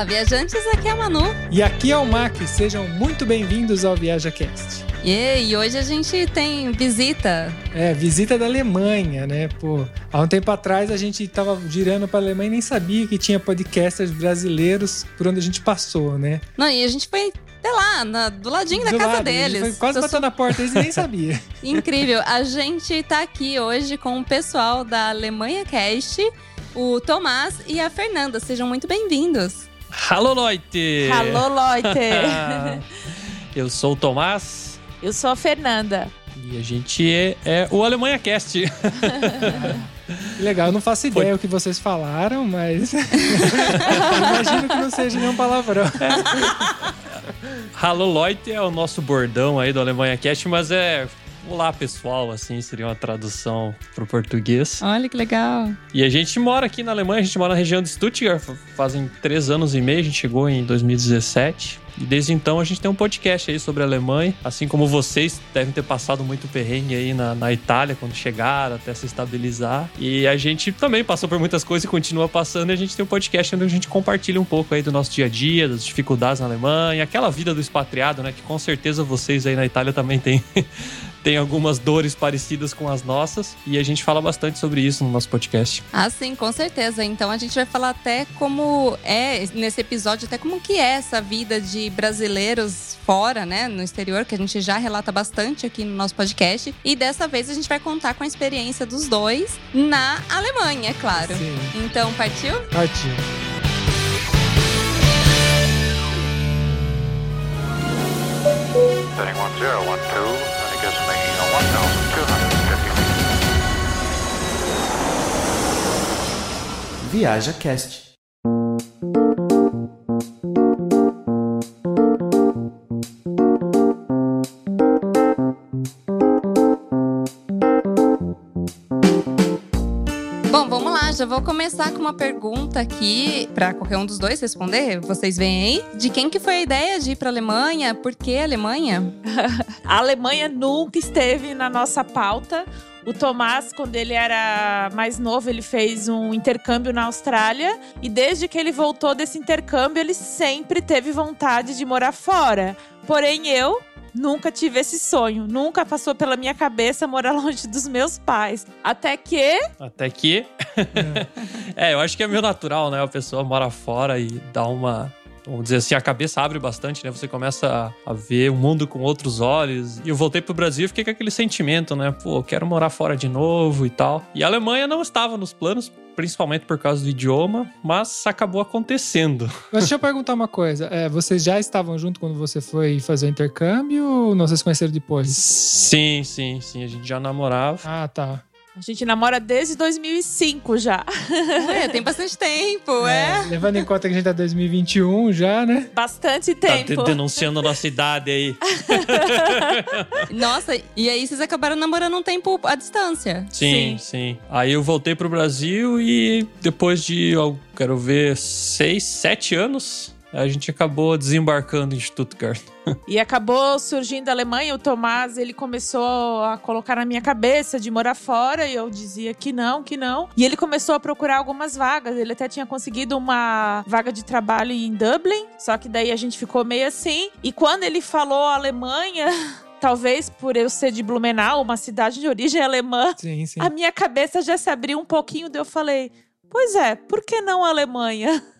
Olá, viajantes, aqui é a Manu. E aqui é o Mac, sejam muito bem-vindos ao ViajaCast. E hoje a gente tem visita. É, visita da Alemanha, né? Pô, há um tempo atrás a gente tava girando pra Alemanha e nem sabia que tinha podcasters brasileiros por onde a gente passou, né? Não, e a gente foi até lá, na, do ladinho da Do casa lado, a deles. Foi quase Eu batendo na porta, eles nem sabiam. Incrível. A gente tá aqui hoje com o pessoal da Alemanha Cast, o Tomás e a Fernanda. Sejam muito bem-vindos. Hallo Leute! Alô, Leute! Eu sou o Tomás Eu sou a Fernanda. e a gente é, é o Alemanha Cast. Legal, eu não faço ideia Foi. o que vocês falaram, mas imagino que não seja nenhum palavrão. Hallo Leute é o nosso bordão aí do Alemanha Cast, mas é Olá pessoal, assim seria uma tradução pro português. Olha que legal. E a gente mora aqui na Alemanha, a gente mora na região de Stuttgart, fa- fazem três anos e meio, a gente chegou em 2017. E desde então a gente tem um podcast aí sobre a Alemanha, assim como vocês devem ter passado muito perrengue aí na, na Itália quando chegaram, até se estabilizar. E a gente também passou por muitas coisas e continua passando, e a gente tem um podcast onde a gente compartilha um pouco aí do nosso dia a dia, das dificuldades na Alemanha, aquela vida do expatriado, né, que com certeza vocês aí na Itália também têm. Tem algumas dores parecidas com as nossas e a gente fala bastante sobre isso no nosso podcast. Ah, sim, com certeza. Então a gente vai falar até como é, nesse episódio, até como que é essa vida de brasileiros fora, né, no exterior, que a gente já relata bastante aqui no nosso podcast. E dessa vez a gente vai contar com a experiência dos dois na Alemanha, é claro. Sim, Então, partiu? partiu. Setting 1012, Viaja Cast. Começar com uma pergunta aqui para qualquer um dos dois responder. Vocês veem aí? De quem que foi a ideia de ir para Alemanha? Por que Alemanha? A Alemanha nunca esteve na nossa pauta. O Tomás, quando ele era mais novo, ele fez um intercâmbio na Austrália. E desde que ele voltou desse intercâmbio, ele sempre teve vontade de morar fora. Porém, eu nunca tive esse sonho. Nunca passou pela minha cabeça morar longe dos meus pais. Até que Até que. é, eu acho que é meio natural, né? A pessoa mora fora e dá uma. Vamos dizer assim, a cabeça abre bastante, né? Você começa a, a ver o mundo com outros olhos. E eu voltei pro Brasil e fiquei com aquele sentimento, né? Pô, eu quero morar fora de novo e tal. E a Alemanha não estava nos planos, principalmente por causa do idioma, mas acabou acontecendo. Mas deixa eu perguntar uma coisa. é, vocês já estavam junto quando você foi fazer o intercâmbio ou não vocês conheceram depois? Sim, sim, sim. A gente já namorava. Ah, tá. A gente namora desde 2005 já. É, tem bastante tempo, é. Levando em conta que a gente tá em 2021 já, né? Bastante Tá tempo. de- denunciando a nossa idade aí. Nossa, e aí vocês acabaram namorando um tempo à distância. Sim, sim, Aí eu voltei pro Brasil e depois de, eu quero ver, seis, sete anos, a gente acabou desembarcando em Stuttgart. E acabou surgindo a Alemanha, o Tomás, ele começou a colocar na minha cabeça de morar fora, e eu dizia que não, que não. E ele começou a procurar algumas vagas, ele até tinha conseguido uma vaga de trabalho em Dublin, só que daí a gente ficou meio assim. E quando ele falou Alemanha, talvez por eu ser de Blumenau, uma cidade de origem alemã, Sim, sim. a minha cabeça já se abriu um pouquinho, daí eu falei... Pois é, por que não Alemanha?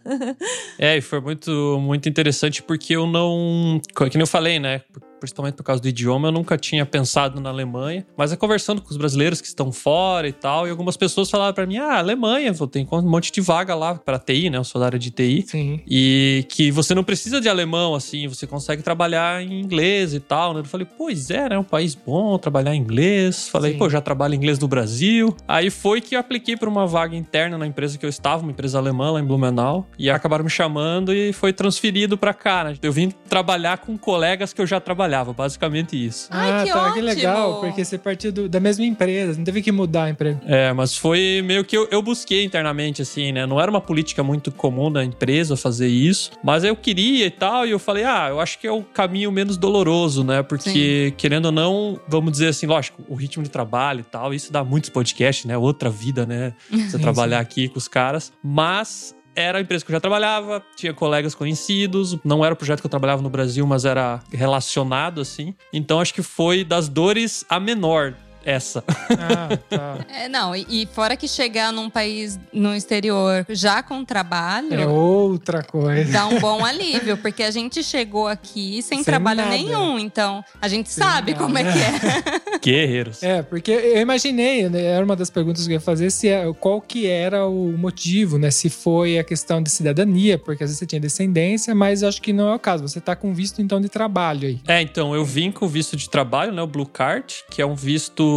É, e foi muito, muito interessante porque eu não. Que nem eu falei, né? Principalmente por causa do idioma, eu nunca tinha pensado na Alemanha. Mas é conversando com os brasileiros que estão fora e tal, e algumas pessoas falaram pra mim: ah, Alemanha, ter um monte de vaga lá pra TI, né? Eu sou da área de TI. Sim. E que você não precisa de alemão, assim, você consegue trabalhar em inglês e tal, né? Eu falei, pois é, né? Um país bom, trabalhar em inglês. Falei, Sim. pô, já trabalho em inglês no Brasil. Aí foi que eu apliquei pra uma vaga interna na empresa que eu estava, uma empresa alemã lá em Blumenau. E acabaram me chamando e foi transferido pra cá, né? Eu vim trabalhar com colegas que eu já trabalhava, basicamente isso. Ai, ah, que tá, que ótimo! legal, porque você partiu do- da mesma empresa, não teve que mudar a empresa. É, mas foi meio que eu, eu busquei internamente, assim, né? Não era uma política muito comum da empresa fazer isso, mas eu queria e tal, e eu falei, ah, eu acho que é o caminho menos doloroso, né? Porque, querendo ou não, vamos dizer assim, lógico, o ritmo de trabalho e tal, isso dá muitos podcasts, né? Outra vida, né? Você Sim, trabalhar aqui com os caras, mas era a empresa que eu já trabalhava, tinha colegas conhecidos, não era o projeto que eu trabalhava no Brasil, mas era relacionado assim. Então acho que foi das dores a menor essa. Ah, tá. É, não, e, e fora que chegar num país no exterior já com trabalho. É outra coisa. Dá um bom alívio, porque a gente chegou aqui sem, Sem trabalho nada. nenhum, então a gente Sem sabe nada. como é que é. Guerreiros. É, porque eu imaginei, né, era uma das perguntas que eu ia fazer, se é, qual que era o motivo, né? Se foi a questão de cidadania, porque às vezes você tinha descendência, mas eu acho que não é o caso. Você tá com visto, então, de trabalho aí. É, então, eu vim com o visto de trabalho, né, o Blue Card, que é um visto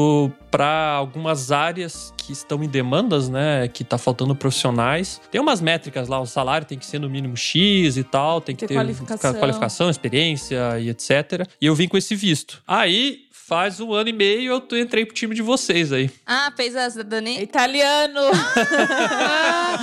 para algumas áreas que estão em demandas, né, que tá faltando profissionais. Tem umas métricas lá, o salário tem que ser no mínimo X e tal, tem que Ter ter qualificação. qualificação, experiência e etc. E eu vim com esse visto. Aí, faz um ano e meio eu entrei pro time de vocês aí. Ah, fez a cidadania. Italiano. Ah,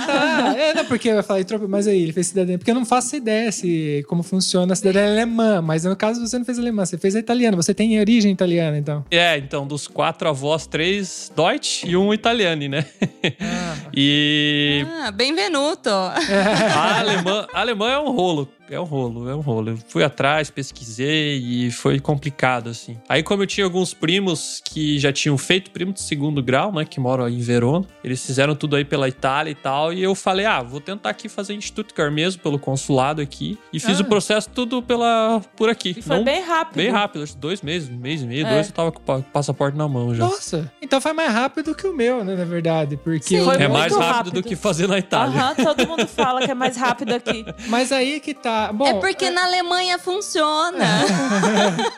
não, porque eu ia falar, mas aí, ele fez cidadania. Porque eu não faço ideia se, como funciona a cidadania alemã, mas no caso você não fez alemã, você fez a italiana. Você tem origem italiana, então. É, então, dos quatro avós, três Deutsch e um italiano, né? e Ah, benvenuto. A alemã, a alemã é um rolo. É um rolo, é um rolo. Eu fui atrás, pesquisei e foi complicado, assim. Aí, como eu tinha alguns primos que já tinham feito primo de segundo grau, né? Que moram aí em Verona. Eles fizeram tudo aí pela Itália e tal. E eu falei, ah, vou tentar aqui fazer em Stuttgart mesmo, pelo consulado aqui. E fiz Ah. o processo tudo pela, por aqui. E foi Não- bem rápido. bem rápido. Acho que dois meses, um mês e meio, É. dois, eu tava com o pa- passaporte na mão já. Nossa, então foi mais rápido que o meu, né, na verdade. Porque Sim. Foi é mais rápido, rápido. do que fazer na Itália. Aham, todo mundo fala que é mais rápido aqui. Mas aí que tá. Bom, é porque na Alemanha funciona.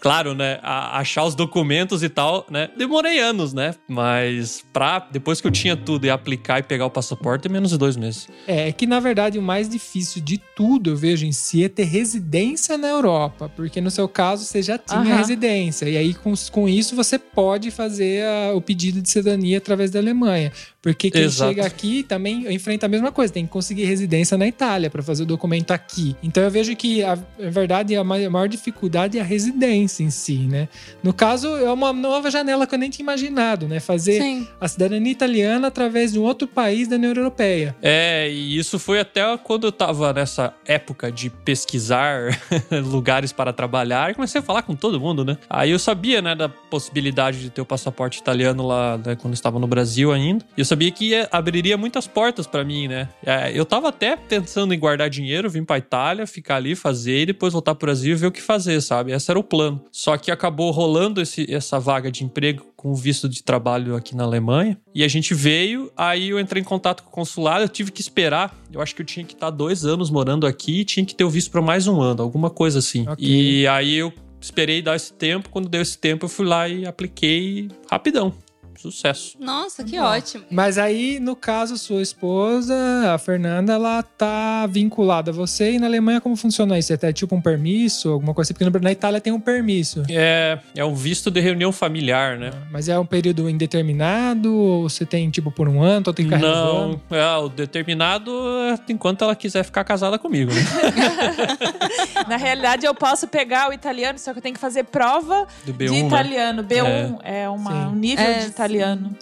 Claro, né? a- achar os documentos e tal, né? Demorei anos, né? Mas pra, depois que eu tinha tudo e aplicar e pegar o passaporte, é menos de dois meses. É que, na verdade, o mais difícil de tudo, eu vejo em si, é ter residência na Europa. Porque no seu caso, você já tinha Aham. residência. E aí, com, com isso, você pode fazer a- o pedido de cidadania através da Alemanha. Porque quem Exato. chega aqui também enfrenta a mesma coisa. Tem que conseguir residência na Itália para fazer o documento aqui. Então, eu vejo que, a, na verdade, a mai- a maior dificuldade é a residência em si, né? No caso, é uma nova janela que eu nem tinha imaginado, né? Fazer Sim. a cidadania italiana através de um outro país da União Europeia. É, e isso foi até quando eu tava nessa época de pesquisar lugares para trabalhar e comecei a falar com todo mundo, né? Aí eu sabia, né, da possibilidade de ter o passaporte italiano lá, né, quando eu estava no Brasil ainda. E eu sabia que ia- abriria muitas portas pra mim, né? É, eu tava até pensando em guardar dinheiro, vir pra Itália, ficar ali, fazer e depois voltar pro Brasil e ver o que fazer, sabe? Esse era o plano. Só que acabou rolando esse- essa vaga de emprego com o visto de trabalho aqui na Alemanha. E a gente veio, aí eu entrei em contato com o consulado, eu tive que esperar. Eu acho que eu tinha que estar dois anos morando aqui e tinha que ter o visto para mais um ano, alguma coisa assim. Ok. E aí eu esperei dar esse tempo. Quando deu esse tempo, eu fui lá e apliquei rapidão. Sucesso. Nossa, que ótimo. Mas aí, no caso, sua esposa, a Fernanda, ela tá vinculada a você. E na Alemanha, como funciona isso? É tipo um permisso, alguma coisa assim? Porque na Itália tem um permisso. É, é um visto de reunião familiar, né? Mas é um período indeterminado? Ou você tem, tipo, por um ano? Ou tem que? Não, é, o determinado é enquanto ela quiser ficar casada comigo, né? Na realidade, eu posso pegar o italiano, só que eu tenho que fazer prova Do de B1, né? italiano. B1 é, uma, Sim. um nível É, de italiano.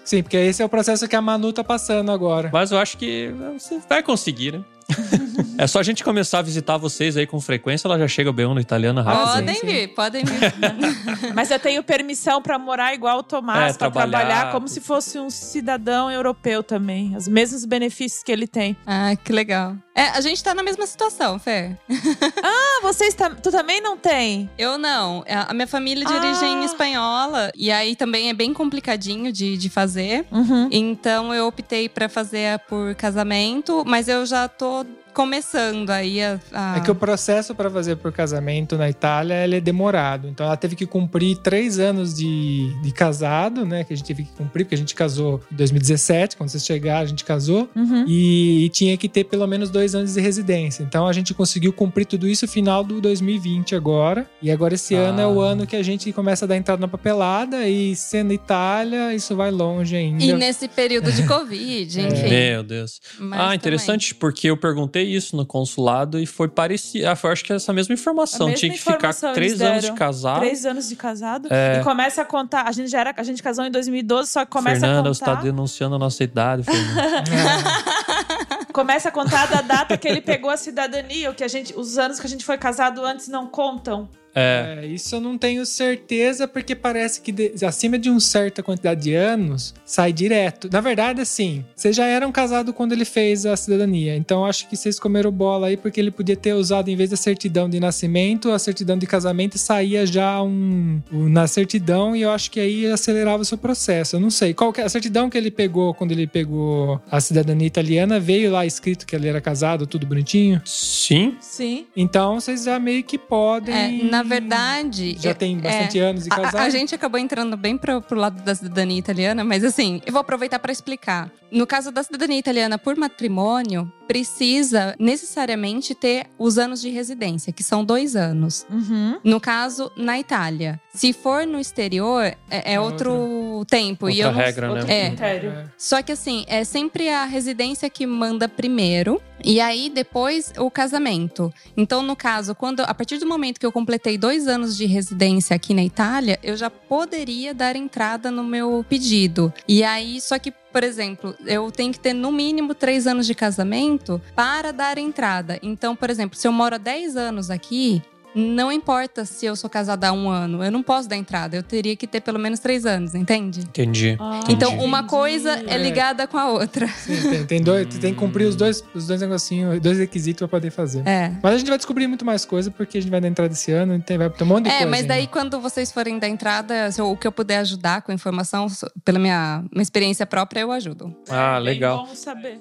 Sim, porque esse é o processo que a Manu tá passando agora. Mas eu acho que você vai conseguir, né? é só a gente começar a visitar vocês aí com frequência, ela já chega bem no italiano rápido. Ah, sim, podem sim. vir, podem vir. Mas eu tenho permissão pra morar igual o Tomás, É, pra trabalhar, trabalhar como se fosse um cidadão europeu também. Os mesmos benefícios que ele tem. ah, que legal. É, a gente tá na mesma situação, Fer. Ah, vocês tam- tu também não tem? Eu não. A a minha família é de Ah. origem espanhola. E aí também é bem complicadinho de, de fazer. Uhum. Então eu optei pra fazer por casamento, mas eu já tô começando aí a. a- É que o processo para fazer por casamento na Itália ele é demorado. Então ela teve que cumprir três anos de, de casado, né? Que a gente teve que cumprir, porque a gente casou em 2017. Quando vocês chegaram, a gente casou. Uhum. E, tinha que ter pelo menos dois anos de residência. Então a gente conseguiu cumprir tudo isso no final do 2020 agora. E agora esse Ah. ano é o ano que a gente começa a dar entrada na papelada. E sendo Itália, isso vai longe ainda. E nesse período de Covid, É. enfim. Meu Deus. Mas ah, interessante, porque eu perguntei isso no consulado e foi parecido. Ah, acho que é essa mesma informação. Mesma Tinha que informação ficar três anos de casado. Três anos de casado. É. E começa a contar. A gente já era. A gente casou em 2012, só que começa Fernanda, a você tá contar. denunciando a nossa idade, Fernanda. Começa a contar da data que ele pegou a cidadania, o que a gente, os anos que a gente foi casado antes não contam. É, É, isso eu não tenho certeza, porque parece que de- acima de uma certa quantidade de anos, sai direto. Na verdade, assim, vocês já eram casados quando ele fez a cidadania. Então, eu acho que vocês comeram bola aí, porque ele podia ter usado, em vez da certidão de nascimento, a certidão de casamento e saía já um, um- na certidão, e eu acho que aí acelerava o seu processo. Eu não sei. Qual que é a certidão que ele pegou quando ele pegou a cidadania italiana? Veio lá escrito que ele era casado, tudo bonitinho? sim. Sim. Então, vocês já meio que podem. É, na verdade. Já é- tem é, bastante anos de A- casado? A, a gente acabou entrando bem pro, pro lado da cidadania italiana, mas assim, eu vou aproveitar para explicar. No caso da cidadania italiana por matrimônio, precisa necessariamente ter os anos de residência, que são dois anos. Uhum. No caso, na Itália. Se for no exterior, é, é É outro tempo. e Outra eu não- regra, Outro né? É. critério. Só que assim, é sempre a residência que manda primeiro. E aí, depois, o casamento. Então, no caso, quando a partir do momento que eu completei dois anos de residência aqui na Itália, eu já poderia dar entrada no meu pedido. E aí, só que, por exemplo, eu tenho que ter no mínimo três anos de casamento para dar entrada. Então, por exemplo, se eu moro há 10 anos aqui. Não importa se eu sou casada há um ano, eu não posso dar entrada. Eu teria que ter pelo menos três anos, entende? Entendi. Ah, Então, Entendi. uma coisa é É. ligada com a outra. Sim, tem, tem dois, tem que cumprir os dois, os dois negocinhos, dois requisitos pra poder fazer. É. Mas a gente vai descobrir muito mais coisa, porque a gente vai dar entrada esse ano, tem, vai ter um monte de É, coisa. mas ainda. daí quando vocês forem dar entrada, se eu- o que eu puder ajudar com informação, pela minha, minha experiência própria, eu ajudo. Ah, bem legal. bom saber.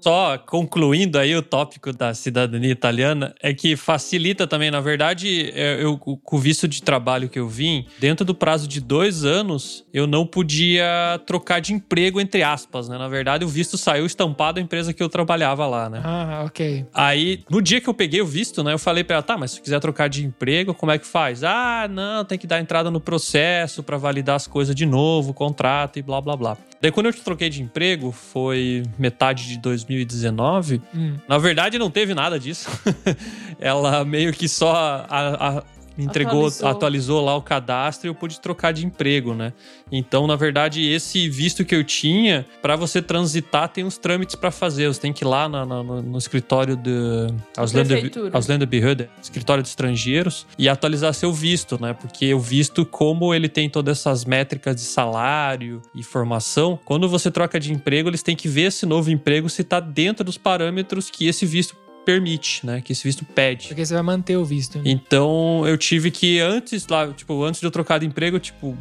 Só concluindo aí o tópico da cidadania italiana, é que facilita também, na verdade, é, eu, com o visto de trabalho que eu vim, dentro do prazo de dois anos, eu não podia trocar de emprego, entre aspas, né? Na verdade, o visto saiu estampado da empresa que eu trabalhava lá, né? Ah, ok. Aí, no dia que eu peguei o visto, né, eu falei pra ela, tá, mas se quiser trocar de emprego, como é que faz? Ah, não, tem que dar entrada no processo pra validar as coisas de novo, contrato e blá blá blá. Daí, quando eu troquei de emprego, foi metade de 2019. Hum. Na verdade, não teve nada disso. ela meio que só a- a- entregou, Atualizou. atualizou. lá o cadastro e eu pude trocar de emprego, né? Então, na verdade, esse visto que eu tinha, pra você transitar, tem uns trâmites pra fazer. Você tem que ir lá na- na- no, no escritório de. Ausländerbehörde, escritório de estrangeiros, e atualizar seu visto, né? Porque o visto, como ele tem todas essas métricas de salário e formação, quando você troca de emprego, eles têm que ver esse novo emprego se tá dentro dos parâmetros que esse visto permite, né? Que esse visto pede. Porque você vai manter o visto. né? Então eu tive que antes lá, tipo, antes de eu trocar de emprego, tipo,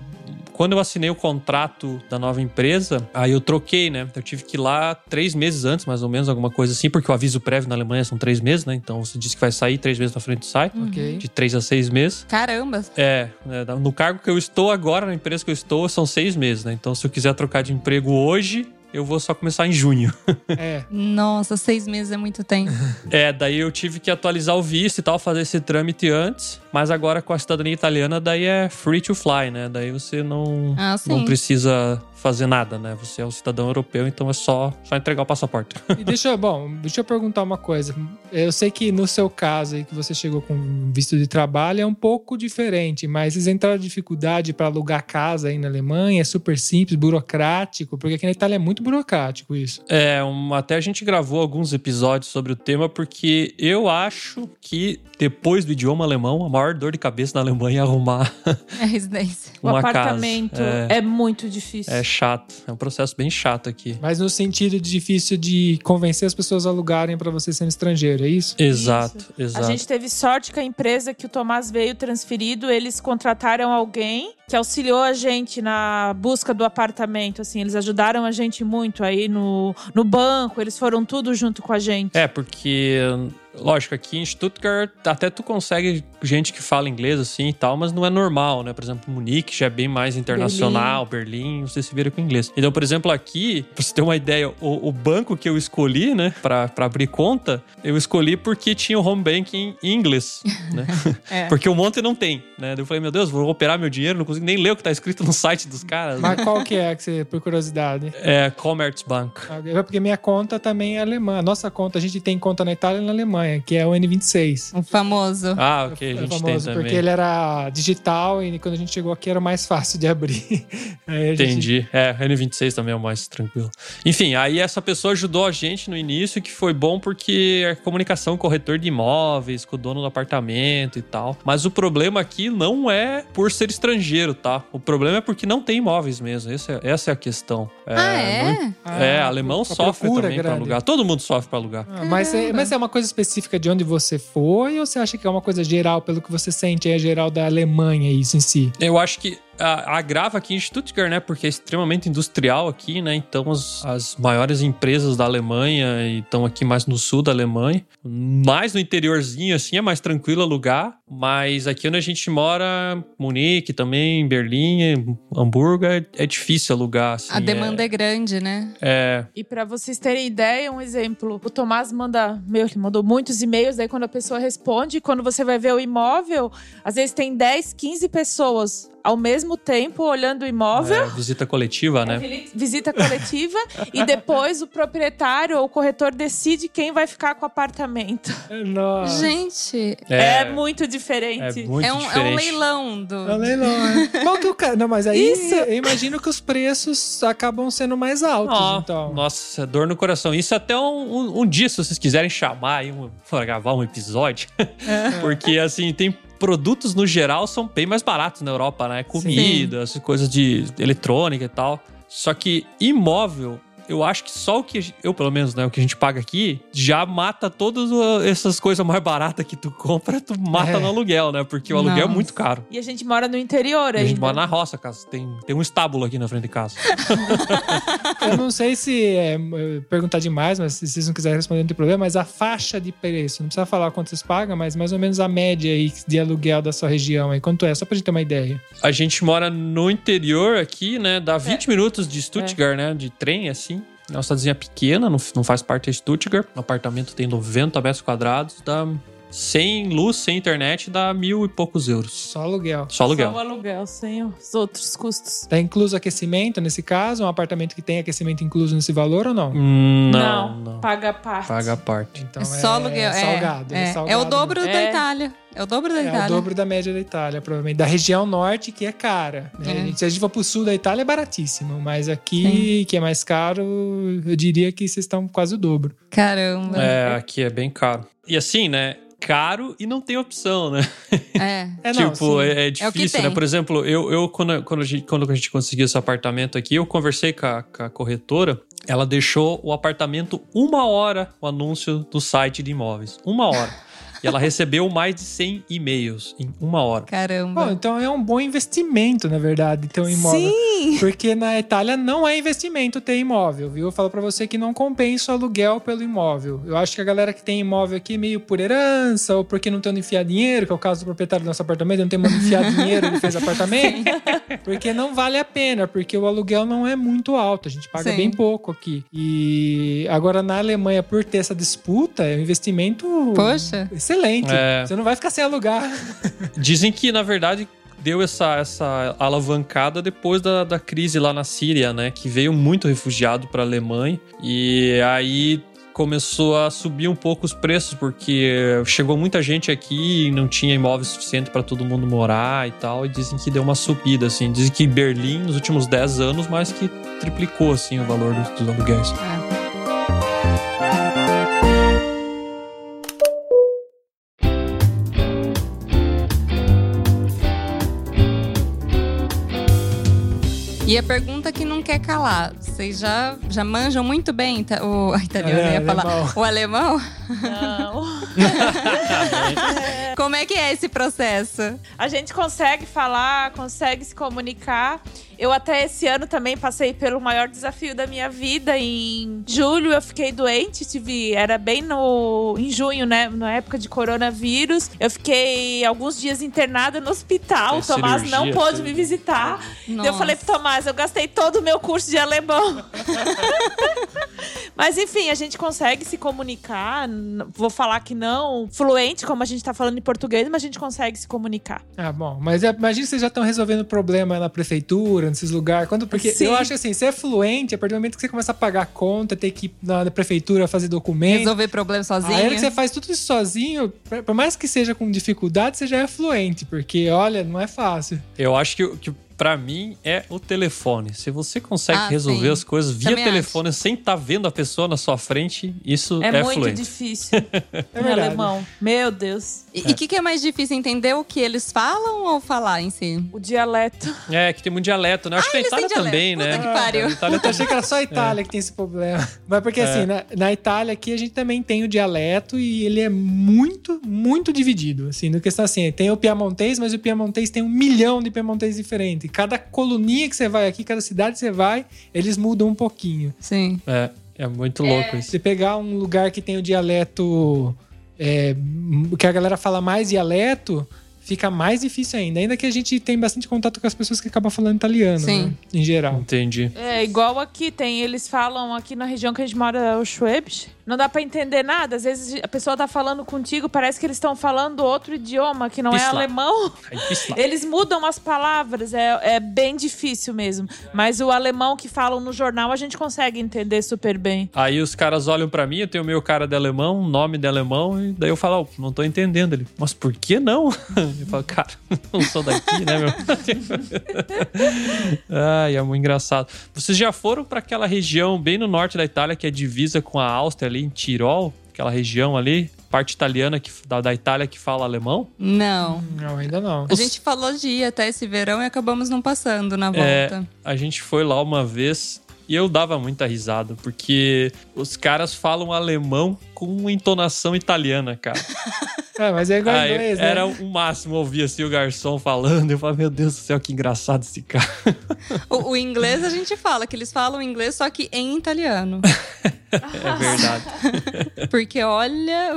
quando eu assinei o contrato da nova empresa, aí eu troquei, né? Eu tive que ir lá três meses antes, mais ou menos, alguma coisa assim, porque o aviso prévio na Alemanha são três meses, né? Então você disse que vai sair, três meses na frente sai. Ok. De três a seis meses. Caramba! É, é, no cargo que eu estou agora, na empresa que eu estou, são seis meses, né? Então se eu quiser trocar de emprego hoje, eu vou só começar em junho. É. Nossa, seis meses é muito tempo. É, daí eu tive que atualizar o visto e tal, fazer esse trâmite antes. Mas agora com a cidadania italiana, daí é free to fly, né? Daí você não, Ah, não precisa fazer nada, né? Você é um cidadão europeu, então é só, só entregar o passaporte. E deixa eu, bom, deixa eu perguntar uma coisa. Eu sei que no seu caso aí, que você chegou com visto de trabalho, é um pouco diferente, mas vocês entraram dificuldade para alugar casa aí na Alemanha, é super simples, burocrático, porque aqui na Itália é muito burocrático isso. É, um- até a gente gravou alguns episódios sobre o tema, porque eu acho que depois do idioma alemão, a maior dor de cabeça na Alemanha é arrumar É residência. O uma apartamento casa. é. muito difícil. É, é chato, é um processo bem chato aqui. Mas no sentido de difícil de convencer as pessoas a alugarem para você sendo estrangeiro, é isso? Exato, A exato. gente teve sorte que a empresa que o Tomás veio transferido, eles contrataram alguém que auxiliou a gente na busca do apartamento, assim, eles ajudaram a gente muito aí no, no banco, eles foram tudo junto com a gente. É, porque, lógico, aqui em Stuttgart até tu consegue gente que fala inglês assim e tal, mas não é normal, né? Por exemplo, Munique já é bem mais internacional, Berlim, você se vira com inglês. Então, por exemplo, aqui, pra você ter uma ideia, o, o banco que eu escolhi, né, pra, pra abrir conta, eu escolhi porque tinha o home banking em inglês, né? É. Porque o monte não tem, né? Eu falei, meu Deus, vou operar meu dinheiro, não consigo consigo nem ler o que tá escrito no site dos caras. Mas qual que é que você, por curiosidade? É Commerzbank. É porque minha conta também é alemã. A nossa conta, a gente tem conta na Itália e na Alemanha, que é o N26. O famoso. Ah, ok, a é gente tem famoso, também. porque ele era digital e quando a gente chegou aqui era mais fácil de abrir. Gente- Entendi. É, N26 também é o mais tranquilo. Enfim, aí essa pessoa ajudou a gente no início, que foi bom porque a comunicação com o corretor de imóveis, com o dono do apartamento e tal. Mas o problema aqui não é por ser estrangeiro, tá? O problema é porque não tem imóveis mesmo. Essa é, essa é a questão. ah, é? Ah, É, alemão a sofre também pra grande. alugar. Todo mundo sofre pra alugar. Ah, mas, é, mas é uma coisa específica de onde você foi ou você acha que é uma coisa geral, pelo que você sente, é geral da Alemanha isso em si? Eu acho que agrava aqui em Stuttgart, né? Porque é extremamente industrial aqui, né? Então as, as maiores empresas da Alemanha estão aqui mais no sul da Alemanha. Mais no interiorzinho, assim, é mais tranquilo alugar. Mas aqui onde a gente mora, Munique também, Berlim, Hamburgo, é, é difícil alugar. Assim, A demanda é grande, né? é, E pra vocês terem ideia, um exemplo, o Tomás manda, meu, ele mandou muitos e-mails, daí quando a pessoa responde, quando você vai ver o imóvel, às vezes tem 10, 15 pessoas ao mesmo tempo olhando o imóvel. é, visita coletiva, né? Visita coletiva e depois o proprietário ou o corretor decide quem vai ficar com o apartamento. Nossa. Gente, É, muito diferente. é muito é um, é um diferente. leilão do. É um leilão, é. Qual que é o cara? Não, mas aí Isso. eu imagino que os preços acabam sendo mais altos, Ó, então. Nossa, dor no coração. Isso até um, um- um dia, se vocês quiserem chamar aí, um, pra gravar um episódio. Porque, assim, tem produtos no geral são bem mais baratos na Europa, né? Comida, essas coisas de eletrônica e tal. Só que imóvel, eu acho que só o que a gente- eu, pelo menos, né, o que a gente paga aqui, já mata todas uh, essas coisas mais baratas que tu compra, tu mata É. no aluguel, né? Porque o aluguel é Nossa. muito caro. E a gente mora no interior E a ainda. gente mora na roça, casa. Tem, tem um estábulo aqui na frente de casa. Eu não sei se é é, perguntar demais, mas se vocês não quiserem responder, não tem problema. Mas a faixa de preço, não precisa falar quanto vocês pagam, mas mais ou menos a média aí de aluguel da sua região aí. Quanto é? Só pra gente ter uma ideia. A gente mora no interior aqui, né? Dá 20 minutos de Stuttgart, né? De trem, assim. É uma cidadezinha pequena, não, não faz parte de Stuttgart. O apartamento tem 90 metros quadrados, dá sem luz, sem internet, dá mil e poucos euros. Só aluguel. Só aluguel. Só o aluguel, sem os outros custos. Tá incluso aquecimento nesse caso? Um apartamento que tem aquecimento incluso nesse valor ou não? Hum, Não, não. Paga a parte. Paga a parte. Então é só aluguel. É, salgado. é, é, é salgado o dobro da É. Itália. É o dobro da É Itália. o dobro da média da Itália, provavelmente. Da região norte, que é cara. né? É. Se a gente for pro sul da Itália, é baratíssimo. Mas aqui, que é mais caro, eu diria que vocês estão quase o dobro. Caramba. É, aqui é bem caro. E assim, né? Caro e não tem opção, né? É. É, não, tipo, é, é que difícil, né? tem. Por exemplo, eu, eu quando, quando, a gente, quando a gente conseguiu esse apartamento aqui, eu conversei com a, com a corretora. Ela deixou o apartamento uma hora o anúncio do site de imóveis. Uma hora. E ela recebeu mais de 100 e-mails em uma hora. Caramba. Bom, então é um bom investimento, na verdade, ter um imóvel. Sim! Porque na Itália não é investimento ter imóvel, viu? Eu falo pra você que não compensa o aluguel pelo imóvel. Eu acho que a galera que tem imóvel aqui meio por herança ou porque não tem onde enfiar dinheiro, que é o caso do proprietário do nosso apartamento, não tem onde enfiar dinheiro, ele fez apartamento. Porque não vale a pena, porque o aluguel não é muito alto, a gente paga Sim. bem pouco aqui. E agora na Alemanha, por ter essa disputa, é um investimento Poxa. Excelente. É. Você não vai ficar sem alugar. Dizem que, na verdade, deu essa, essa alavancada depois da, da crise lá na Síria, né? Que veio muito refugiado para a Alemanha. E aí começou a subir um pouco os preços, porque chegou muita gente aqui e não tinha imóvel suficiente para todo mundo morar e tal. E dizem que deu uma subida, assim. Dizem que Berlim, nos últimos 10 anos, mais que triplicou, assim, o valor dos, dos aluguéis. E a pergunta que não quer calar. Vocês já, já manjam muito bem ita- o italiano, É, eu ia falar. alemão. O alemão? Não. Como é que é esse processo? A gente consegue falar, consegue se comunicar. Eu até esse ano também passei pelo maior desafio da minha vida. Em julho eu fiquei doente, tive, era bem no em junho, né, na época de coronavírus. Eu fiquei alguns dias internada no hospital. O Tomás não cirurgia, pôde tudo. me visitar. Nossa. Eu falei pro Tomás, eu gastei todo o meu curso de alemão. Mas enfim, a gente consegue se comunicar. Vou falar que não fluente, como a gente tá falando em português, mas a gente consegue se comunicar. Ah, bom. Mas é- imagina que vocês já estão resolvendo problema na prefeitura, nesses lugares. Quando, porque Sim. eu acho que assim, você é fluente, a partir do momento que você começa a pagar conta, ter que ir na, na prefeitura fazer documento. Resolver problema sozinho. A hora que você faz tudo isso sozinho, por por mais que seja com dificuldade, você já é fluente, porque olha, não é fácil. Eu acho que, que para mim é o telefone. Se você consegue Ah, resolver sim. as coisas via Também telefone sem estar vendo a pessoa na sua frente, isso É, é, muito fluente. difícil É em verdade. alemão. Meu Deus. E o que, que é mais difícil entender o que eles falam ou falar em si? O dialeto. É, que tem muito dialeto, né? Acho Ah, que na Itália também, Puta né? que pariu. Itália Eu achei que era só a Itália que tem esse problema. Mas porque assim, na, na Itália aqui a gente também tem o dialeto e ele é muito, muito dividido. Assim, no questão assim, tem o piamontês, mas o piamontês tem um milhão de piamontês diferentes. Cada coluninha que você vai aqui, cada cidade que você vai, eles mudam um pouquinho. Sim. É, é muito louco isso. Se pegar um lugar que tem o dialeto. é, que a galera fala mais dialeto, fica mais difícil ainda. Ainda que a gente tem bastante contato com as pessoas que acabam falando italiano, Sim. né? Em geral. Entendi. É igual aqui, tem. Eles falam aqui na região que a gente mora, o Schwäbisch. Não dá pra entender nada. Às vezes a pessoa tá falando contigo, parece que eles estão falando outro idioma, que não é Pisla. alemão. Pis lá. Eles mudam as palavras, é, é bem difícil mesmo. Mas o alemão que falam no jornal a gente consegue entender super bem. Aí os caras olham pra mim, eu tenho o meu cara de alemão, nome de alemão, e daí eu falo, "Ó, não tô entendendo ele. Mas por que não? Eu falo, cara, não sou daqui, né, meu? Ai, é muito engraçado. Vocês já foram pra aquela região bem no norte da Itália, que é divisa com a Áustria ali, em Tirol? Aquela região ali, parte italiana que, da, da Itália que fala alemão? Não. Não, ainda não. A gente falou de ir até esse verão e acabamos não passando na É, volta. a gente foi lá uma vez e eu dava muita risada, porque os caras falam alemão com entonação italiana, cara. É, mas é igual Aí, inglês, né? era o máximo ouvir assim o garçom falando. Eu falei, meu Deus do céu, que engraçado esse cara. O, o inglês a gente fala, que eles falam inglês só que em italiano. É verdade. Porque olha.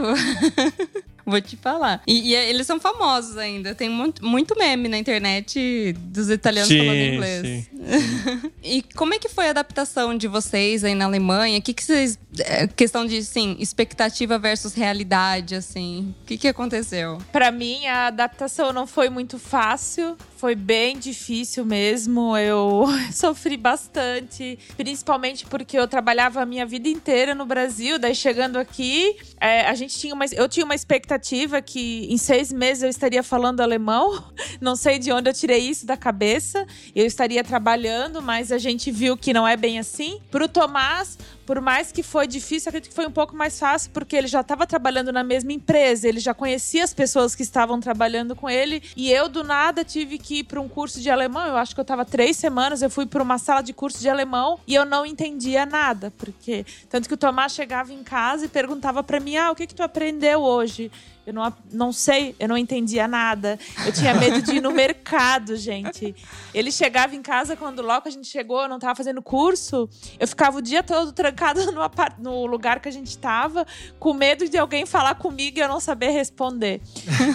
Vou te falar. E, e eles são famosos ainda. Tem muito, muito meme na internet dos italianos Sim, falando inglês. E como é que foi a adaptação de vocês aí na Alemanha? O que, que vocês. é, Questão de, assim, expectativa versus realidade, assim. O que, que aconteceu? Pra mim, a adaptação não foi muito fácil. Foi bem difícil mesmo. Eu sofri bastante. Principalmente porque eu trabalhava a minha vida inteira no Brasil. Daí, chegando aqui, é, a gente tinha uma, eu tinha uma expectativa que em seis meses eu estaria falando alemão. Não sei de onde eu tirei isso da cabeça. Eu estaria trabalhando, mas a gente viu que não é bem assim. Pro Tomás, por mais que foi difícil, acredito que foi um pouco mais fácil, porque ele já estava trabalhando na mesma empresa, ele já conhecia as pessoas que estavam trabalhando com ele, e eu do nada tive que ir para um curso de alemão. Eu acho que eu estava três semanas, eu fui para uma sala de curso de alemão e eu não entendia nada, porque tanto que o Tomás chegava em casa e perguntava para mim: ah, o que que tu aprendeu hoje? Eu não, não sei, eu não entendia nada. Eu tinha medo de ir no mercado, gente. Ele chegava em casa quando logo a gente chegou, eu não tava fazendo curso. Eu ficava o dia todo trancada no, no lugar que a gente tava, com medo de alguém falar comigo e eu não saber responder.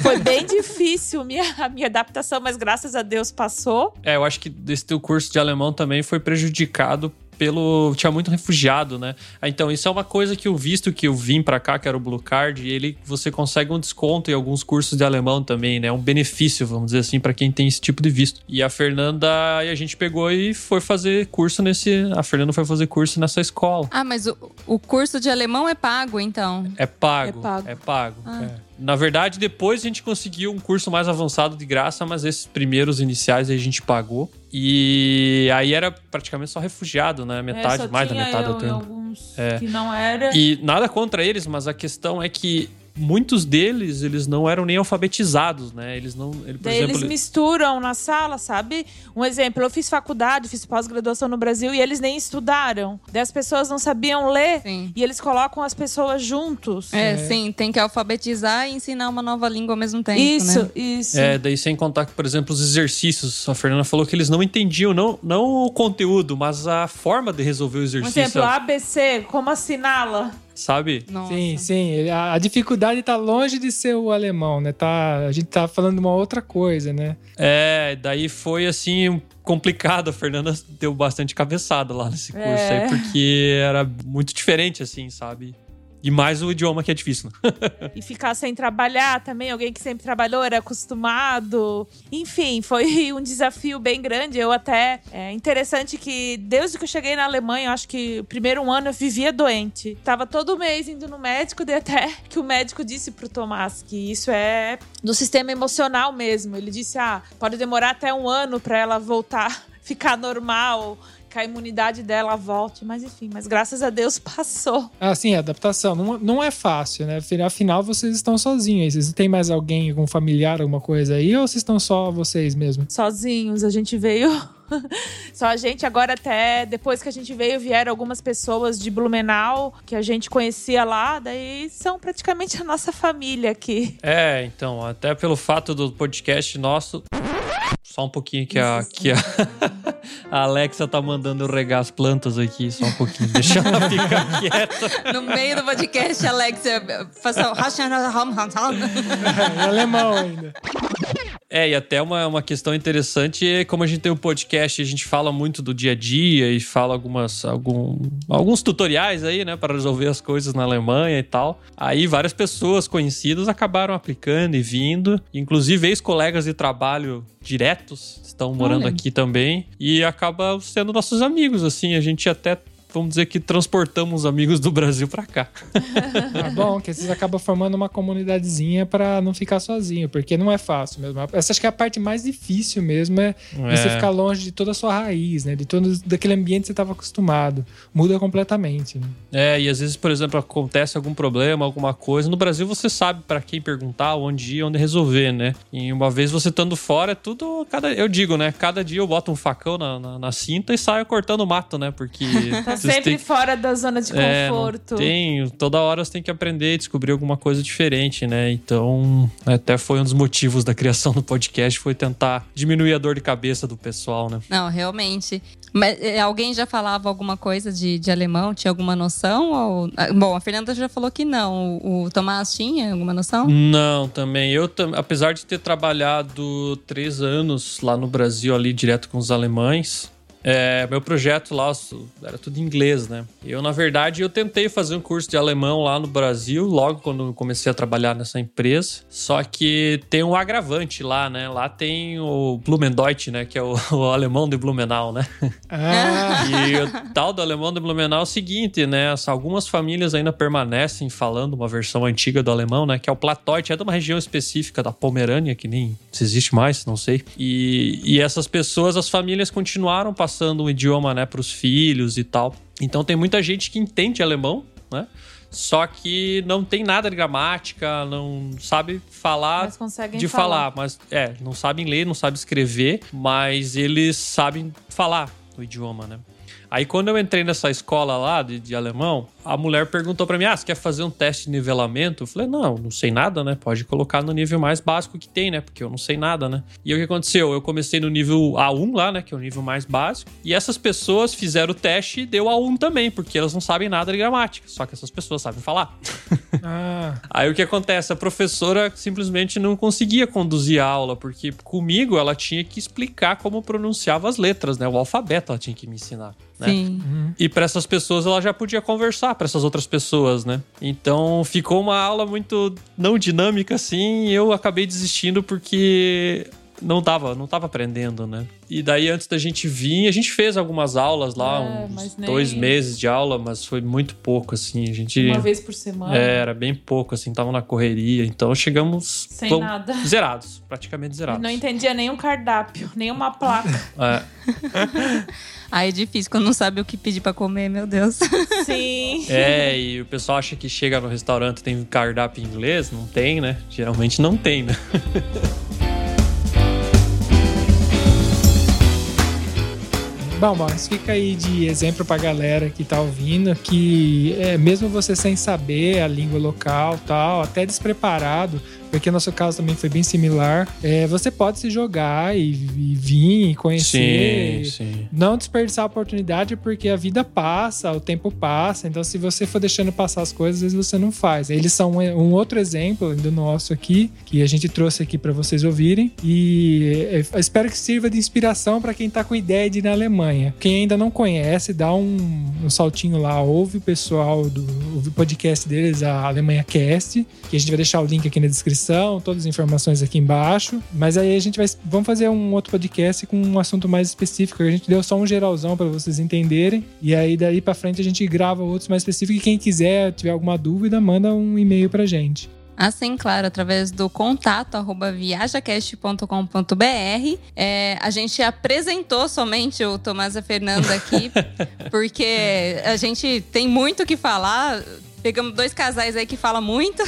Foi bem difícil minha, a minha adaptação, mas graças a Deus passou. É, eu acho que esse teu curso de alemão também foi prejudicado pelo. Tinha muito refugiado, né? Ah, Então, isso é uma coisa que eu visto que eu vim pra cá, que era o Blue Card, e ele você consegue um desconto em alguns cursos de alemão também, né? Um benefício, vamos dizer assim, pra quem tem esse tipo de visto. E a Fernanda, e a gente pegou e foi fazer curso nesse. A Fernanda foi fazer curso nessa escola. Ah, mas o, o curso de alemão é pago, então. É pago. É pago. É pago. Ah. é. Na verdade, depois a gente conseguiu um curso mais avançado de graça, mas esses primeiros iniciais aí a gente pagou. E aí era praticamente só refugiado, né? Metade, É, mais da metade eu do e tempo. alguns É. que não era. E nada contra eles, mas a questão é que muitos deles, eles não eram nem alfabetizados, né? Eles não. Ele, por Daí exemplo, eles ele- misturam na sala, sabe? Um exemplo, eu fiz faculdade, fiz pós-graduação no Brasil e eles nem estudaram. Daí as pessoas não sabiam ler Sim. e eles colocam as pessoas juntos. É, sim, tem que alfabetizar e ensinar uma nova língua ao mesmo tempo. isso, né? isso. É, daí sem contar que, por exemplo, os exercícios. A Fernanda falou que eles não entendiam, não, não o conteúdo, mas a forma de resolver o exercício. exemplo, ABC, como assinala? Sabe? Nossa. Sim, sim. A, a dificuldade tá longe de ser o alemão, né? Tá, a gente tá falando de uma outra coisa, né? É, daí foi assim complicado. A Fernanda deu bastante cabeçada lá nesse curso É. aí, porque era muito diferente, assim, sabe? E mais o idioma que é difícil? E ficar sem trabalhar também, alguém que sempre trabalhou, era acostumado. Enfim, foi um desafio bem grande. Eu até. É interessante que desde que eu cheguei na Alemanha, eu acho que o primeiro um ano eu vivia doente. Tava todo mês indo no médico, daí até que o médico disse pro Tomás que isso é do sistema emocional mesmo. Ele disse: ah, pode demorar até um ano pra ela voltar, ficar normal. Que a imunidade dela volte, mas enfim, mas graças a Deus passou. Ah, sim, adaptação. Não, não é fácil, né? Afinal, vocês estão sozinhos. aí. Vocês têm mais alguém, algum familiar, alguma coisa aí? Ou vocês estão só vocês mesmo? sozinhos. A gente veio. Só a gente agora até depois que a gente veio vieram algumas pessoas de Blumenau que a gente conhecia lá, daí são praticamente a nossa família aqui. É, então, até pelo fato do podcast nosso. Só um pouquinho que a, que a, a Alexa tá mandando eu regar as plantas aqui, só um pouquinho. Deixa ela ficar quieta. No meio do podcast, Alexia, faça o em alemão ainda. É, e até uma, uma questão interessante é como a gente tem um podcast, a gente fala muito do dia a dia e fala algumas, algum, alguns tutoriais aí, né, para resolver as coisas na Alemanha e tal. Aí várias pessoas conhecidas acabaram aplicando e vindo, inclusive ex-colegas de trabalho diretos estão morando Olha. aqui também e acaba sendo nossos amigos, assim, a gente até vamos dizer que transportamos amigos do Brasil para cá. Tá bom, que vocês acabam formando uma comunidadezinha pra não ficar sozinho, porque não é fácil mesmo. Essa acho que é a parte mais difícil mesmo, é, você É. ficar longe de toda a sua raiz, né? De todo daquele ambiente que você estava acostumado. Muda completamente, né? É, e às vezes, por exemplo, acontece algum problema, alguma coisa. No Brasil você sabe pra quem perguntar, onde ir, onde resolver, né? E uma vez você estando fora, é tudo. Cada, eu digo, né? Cada dia eu boto um facão na, na, na cinta e saio cortando mato, né? Porque. Tá sempre têm- fora da zona de é, conforto. tem, toda hora você tem que aprender e descobrir alguma coisa diferente, né? Então, até foi um dos motivos da criação do podcast, foi tentar diminuir a dor de cabeça do pessoal, né? Não, realmente. Mas eh, alguém já falava alguma coisa de, de alemão? Tinha alguma noção? Ou... ah, Bom, a Fernanda já falou que não. O, o Tomás tinha alguma noção? Não, também. Eu, apesar de ter trabalhado três anos lá no Brasil, ali direto com os alemães, é, meu projeto lá era tudo em inglês, né? Eu, na verdade, eu tentei fazer um curso de alemão lá no Brasil, logo quando comecei a trabalhar nessa empresa. Só que tem um agravante lá, né? Lá tem o Blumendeutsch, né? Que é o, o alemão de Blumenau, né? Ah, E o tal do alemão de Blumenau é o seguinte, né? As- Algumas famílias ainda permanecem falando uma versão antiga do alemão, né? Que é o Plattdeutsch, é de uma região específica da Pomerânia, que nem se existe mais, não sei. E, e essas pessoas, as famílias continuaram passando o idioma, né, pros filhos e tal. Então tem muita gente que entende alemão, né? Só que não tem nada de gramática, não sabe falar Mas conseguem de falar. falar, mas é, não sabem ler, não sabem escrever, mas eles sabem falar o idioma, né? Aí quando eu entrei nessa escola lá de, de alemão, a mulher perguntou pra mim: "Ah, você quer fazer um teste de nivelamento?" Eu falei: "Não, não sei nada, né? Pode colocar no nível mais básico que tem, né? Porque eu não sei nada, né?" E o que aconteceu? Eu comecei no nível A1 lá, né, que é o nível mais básico, e essas pessoas fizeram o teste e deu A1 também, porque elas não sabem nada de gramática, só que essas pessoas sabem falar. ah, Aí o que acontece? A professora simplesmente não conseguia conduzir a aula, porque comigo ela tinha que explicar como pronunciava as letras, né? O alfabeto ela tinha que me ensinar. Né? Sim. E para essas pessoas ela já podia conversar para essas outras pessoas, né? Então ficou uma aula muito não dinâmica assim, e eu acabei desistindo porque não tava, não tava aprendendo, né? E daí antes da gente vir, a gente fez algumas aulas lá, É, uns nem- dois meses de aula, mas foi muito pouco assim. A gente Uma vez por semana. é, era bem pouco, assim, tava na correria. Então chegamos. Sem nada. Zerados, praticamente zerados. Não entendia nenhum cardápio, nenhuma placa. É, Aí é difícil quando não sabe o que pedir pra comer, meu Deus. Sim. é, e o pessoal acha que chega no restaurante e tem cardápio em inglês. Não tem, né? Geralmente não tem, né? Bom, mas fica aí de exemplo pra galera que tá ouvindo que é, mesmo você sem saber a língua local tal, até despreparado, porque nosso caso também foi bem similar, é, você pode se jogar e, e vir e conhecer. sim. não desperdiçar a oportunidade porque a vida passa, o tempo passa. Então, se você for deixando passar as coisas, às vezes você não faz. Eles são um, um outro exemplo do nosso aqui, que a gente trouxe aqui para vocês ouvirem. E eh, eu espero que sirva de inspiração para quem tá com ideia de ir na Alemanha. Quem ainda não conhece, dá um, um saltinho lá, ouve o pessoal do ouve o podcast deles, a Alemanha Cast, que a gente vai deixar o link aqui na descrição, todas as informações aqui embaixo. Mas aí a gente vai vamos fazer um outro podcast com um assunto mais específico. A gente deu só um geralzão para vocês entenderem. E aí daí para frente a gente grava outros mais específicos. E quem quiser, tiver alguma dúvida, manda um e-mail pra gente. Assim, claro, através do contato arroba viajacast.com.br. É, a gente apresentou somente o Tomás e a Fernanda aqui, porque a gente tem muito o que falar. Pegamos dois casais aí que falam muito.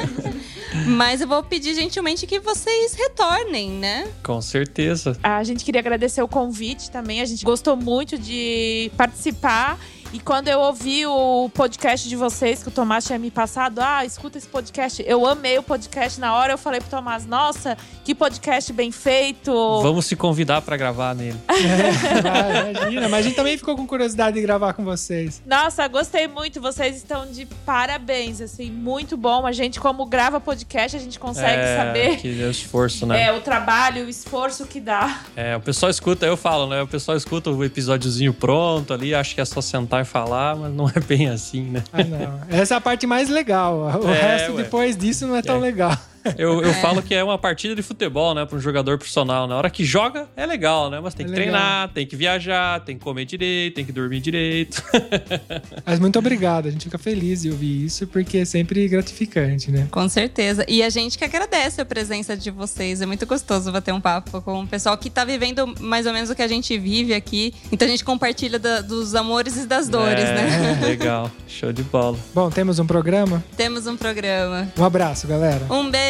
Mas eu vou pedir gentilmente que vocês retornem, né? Com certeza. A gente queria agradecer o convite também. A gente gostou muito de participar. E quando eu ouvi o podcast de vocês, que o Tomás tinha me passado, ah, escuta esse podcast. Eu amei o podcast na hora. Eu falei pro Tomás, nossa, que podcast bem feito. Vamos se convidar pra gravar nele. É, imagina, mas a gente também ficou com curiosidade de gravar com vocês. Nossa, gostei muito. Vocês estão de parabéns, assim, muito bom. A gente, como grava podcast, a gente consegue é, saber Que é o esforço, né? é, o trabalho, o esforço que dá. É, o pessoal escuta, eu falo, né? O pessoal escuta o episódiozinho pronto ali, acha que é só sentar e falar, mas não é bem assim, né? Ah, não. Essa é a parte mais legal. O É, resto ué. depois disso não é tão É. legal. Eu, eu falo que é uma partida de futebol, né? Pra um jogador profissional. Na hora que joga, é legal, né? Mas tem É que legal. treinar, tem que viajar, tem que comer direito, tem que dormir direito. Mas muito obrigado. A gente fica feliz de ouvir isso porque é sempre gratificante, né? Com certeza. E a gente que agradece a presença de vocês. É muito gostoso bater um papo com o pessoal que tá vivendo mais ou menos o que a gente vive aqui. Então a gente compartilha da- dos amores e das dores, É, né? Legal, show de bola. Bom, temos um programa. Temos um programa. Um abraço, galera. Um beijo!